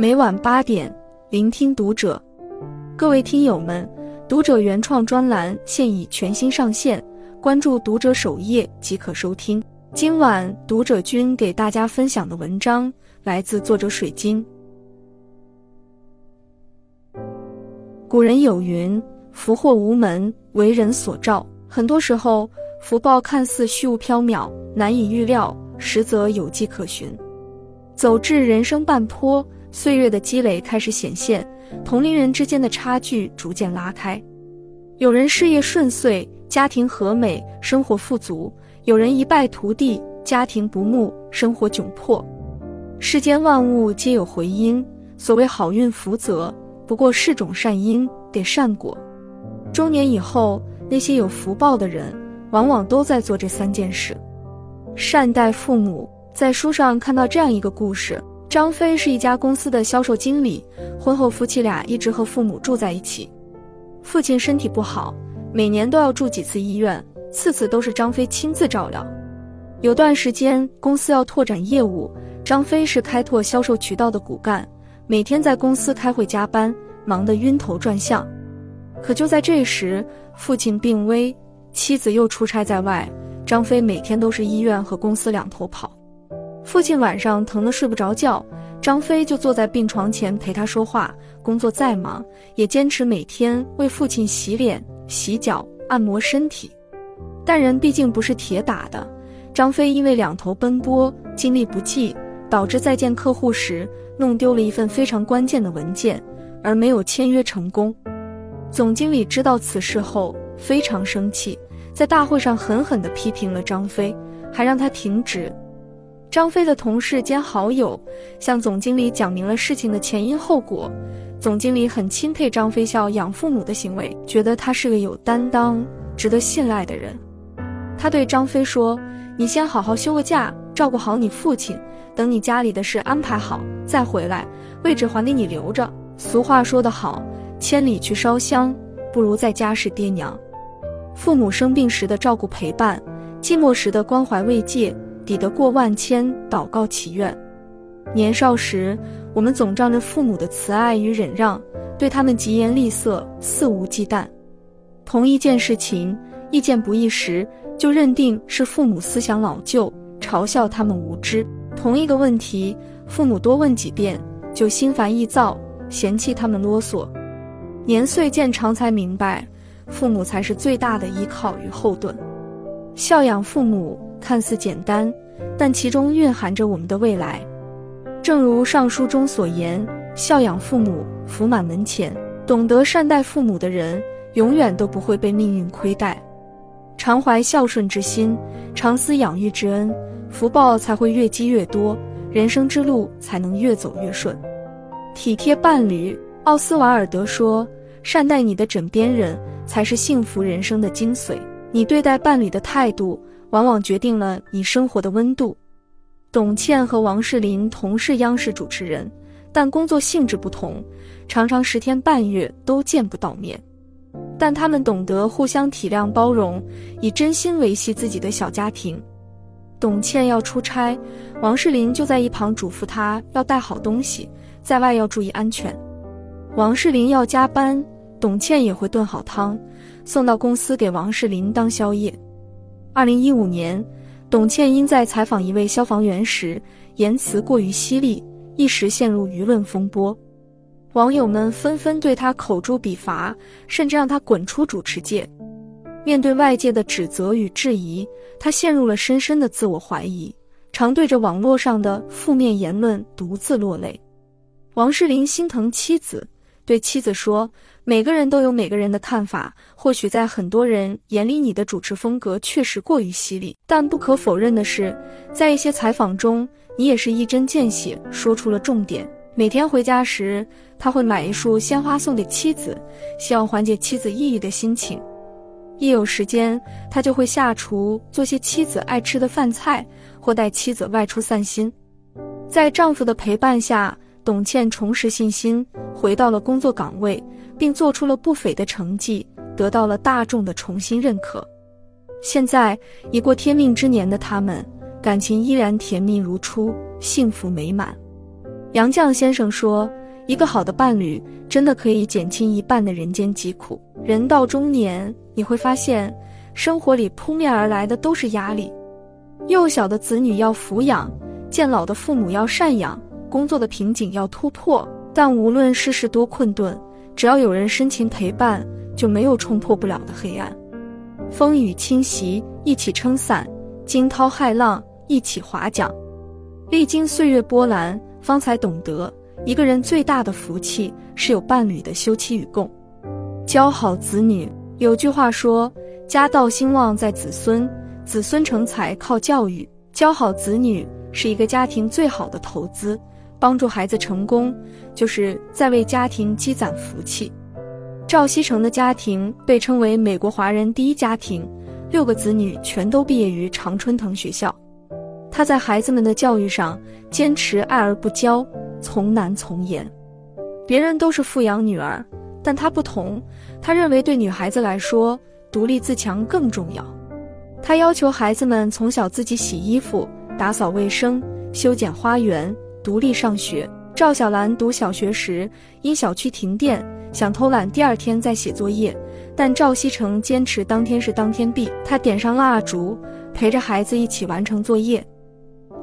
每晚八点，聆听读者。各位听友们，读者原创专栏现已全新上线，关注读者首页即可收听。今晚读者君给大家分享的文章来自作者水晶。古人有云：“福祸无门，为人所照。”很多时候，福报看似虚无缥缈、难以预料，实则有迹可循。走至人生半坡。岁月的积累开始显现，同龄人之间的差距逐渐拉开。有人事业顺遂，家庭和美，生活富足；有人一败涂地，家庭不睦，生活窘迫。世间万物皆有回音，所谓好运福泽，不过是种善因给善果。中年以后，那些有福报的人，往往都在做这三件事：善待父母。在书上看到这样一个故事。张飞是一家公司的销售经理，婚后夫妻俩一直和父母住在一起。父亲身体不好，每年都要住几次医院，次次都是张飞亲自照料。有段时间公司要拓展业务，张飞是开拓销售渠道的骨干，每天在公司开会加班，忙得晕头转向。可就在这时，父亲病危，妻子又出差在外，张飞每天都是医院和公司两头跑。父亲晚上疼得睡不着觉，张飞就坐在病床前陪他说话。工作再忙，也坚持每天为父亲洗脸、洗脚、按摩身体。但人毕竟不是铁打的，张飞因为两头奔波，精力不济，导致在见客户时弄丢了一份非常关键的文件，而没有签约成功。总经理知道此事后非常生气，在大会上狠狠地批评了张飞，还让他停职。张飞的同事兼好友向总经理讲明了事情的前因后果，总经理很钦佩张飞孝养父母的行为，觉得他是个有担当、值得信赖的人。他对张飞说：“你先好好休个假，照顾好你父亲，等你家里的事安排好再回来，位置还给你留着。”俗话说得好：“千里去烧香，不如在家是爹娘。”父母生病时的照顾陪伴，寂寞时的关怀慰藉。抵得过万千祷告祈愿。年少时，我们总仗着父母的慈爱与忍让，对他们疾言厉色肆无忌惮。同一件事情，意见不一时，就认定是父母思想老旧，嘲笑他们无知；同一个问题，父母多问几遍，就心烦意躁，嫌弃他们啰嗦。年岁渐长，才明白，父母才是最大的依靠与后盾。孝养父母。看似简单，但其中蕴含着我们的未来。正如《上书》中所言：“孝养父母，福满门前。”懂得善待父母的人，永远都不会被命运亏待。常怀孝顺之心，常思养育之恩，福报才会越积越多，人生之路才能越走越顺。体贴伴侣，奥斯瓦尔德说：“善待你的枕边人，才是幸福人生的精髓。”你对待伴侣的态度。往往决定了你生活的温度。董倩和王世林同是央视主持人，但工作性质不同，常常十天半月都见不到面。但他们懂得互相体谅包容，以真心维系自己的小家庭。董倩要出差，王世林就在一旁嘱咐她要带好东西，在外要注意安全。王世林要加班，董倩也会炖好汤，送到公司给王世林当宵夜。二零一五年，董倩因在采访一位消防员时言辞过于犀利，一时陷入舆论风波，网友们纷纷对她口诛笔伐，甚至让她滚出主持界。面对外界的指责与质疑，她陷入了深深的自我怀疑，常对着网络上的负面言论独自落泪。王世林心疼妻子。对妻子说：“每个人都有每个人的看法，或许在很多人眼里，你的主持风格确实过于犀利。但不可否认的是，在一些采访中，你也是一针见血，说出了重点。每天回家时，他会买一束鲜花送给妻子，希望缓解妻子抑郁的心情。一有时间，他就会下厨做些妻子爱吃的饭菜，或带妻子外出散心。在丈夫的陪伴下。”董倩重拾信心，回到了工作岗位，并做出了不菲的成绩，得到了大众的重新认可。现在已过天命之年的他们，感情依然甜蜜如初，幸福美满。杨绛先生说：“一个好的伴侣，真的可以减轻一半的人间疾苦。人到中年，你会发现，生活里扑面而来的都是压力。幼小的子女要抚养，渐老的父母要赡养，工作的瓶颈要突破。但无论世事多困顿，只要有人深情陪伴，就没有冲破不了的黑暗。风雨侵袭，一起撑伞；惊涛骇浪，一起划桨。历经岁月波澜。”方才懂得，一个人最大的福气是有伴侣的休戚与共，教好子女。有句话说：“家道兴旺在子孙，子孙成才靠教育。”教好子女是一个家庭最好的投资，帮助孩子成功，就是在为家庭积攒福气。赵锡成的家庭被称为美国华人第一家庭，六个子女全都毕业于常春藤学校。他在孩子们的教育上坚持爱而不骄，从难从严。别人都是富养女儿，但他不同。他认为对女孩子来说，独立自强更重要。他要求孩子们从小自己洗衣服、打扫卫生、修剪花园，独立上学。赵小兰读小学时，因小区停电，想偷懒第二天再写作业，但赵锡成坚持当天是当天毕。他点上蜡烛，陪着孩子一起完成作业。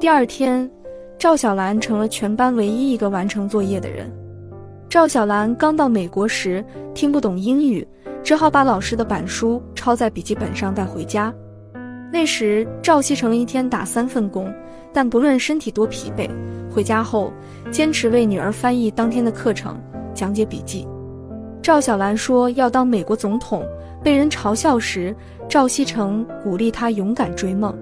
第二天，赵小兰成了全班唯一一个完成作业的人。赵小兰刚到美国时听不懂英语，只好把老师的板书抄在笔记本上带回家。那时赵锡成一天打三份工，但不论身体多疲惫，回家后坚持为女儿翻译当天的课程、讲解笔记。赵小兰说要当美国总统，被人嘲笑时，赵锡成鼓励她勇敢追梦。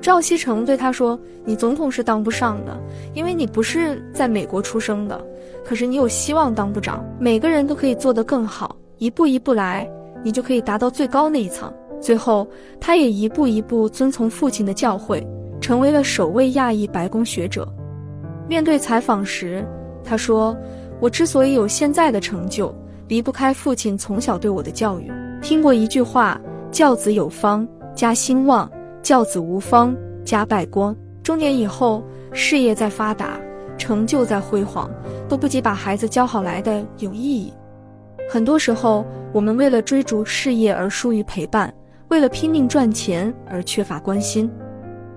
赵锡成对他说：“你总统是当不上的，因为你不是在美国出生的。可是你有希望当部长。每个人都可以做得更好，一步一步来，你就可以达到最高那一层。”最后，他也一步一步遵从父亲的教诲，成为了首位亚裔白宫学者。面对采访时，他说：“我之所以有现在的成就，离不开父亲从小对我的教育。听过一句话：教子有方，家兴旺。”教子无方，家败光。中年以后，事业再发达，成就再辉煌，都不及把孩子教好来的有意义。很多时候，我们为了追逐事业而疏于陪伴，为了拼命赚钱而缺乏关心。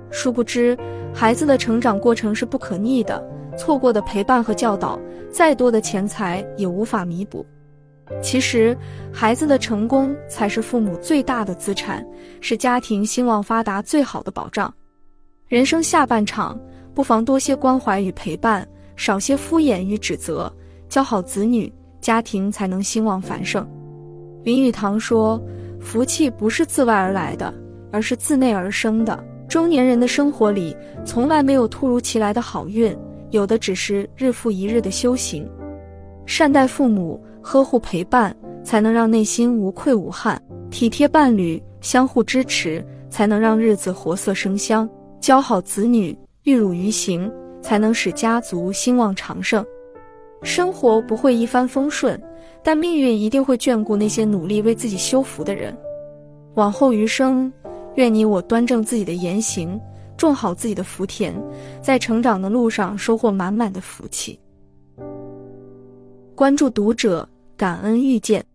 殊不知，孩子的成长过程是不可逆的，错过的陪伴和教导，再多的钱财也无法弥补。其实，孩子的成功才是父母最大的资产，是家庭兴旺发达最好的保障。人生下半场，不妨多些关怀与陪伴，少些敷衍与指责，教好子女，家庭才能兴旺繁盛。林语堂说：“福气不是自外而来的，而是自内而生的。”中年人的生活里，从来没有突如其来的好运，有的只是日复一日的修行。善待父母。呵护陪伴，才能让内心无愧无憾；体贴伴侣，相互支持，才能让日子活色生香；教好子女，玉汝于行，才能使家族兴旺长盛。生活不会一帆风顺，但命运一定会眷顾那些努力为自己修福的人。往后余生，愿你我端正自己的言行，种好自己的福田，在成长的路上收获满满的福气。关注读者。感恩遇见。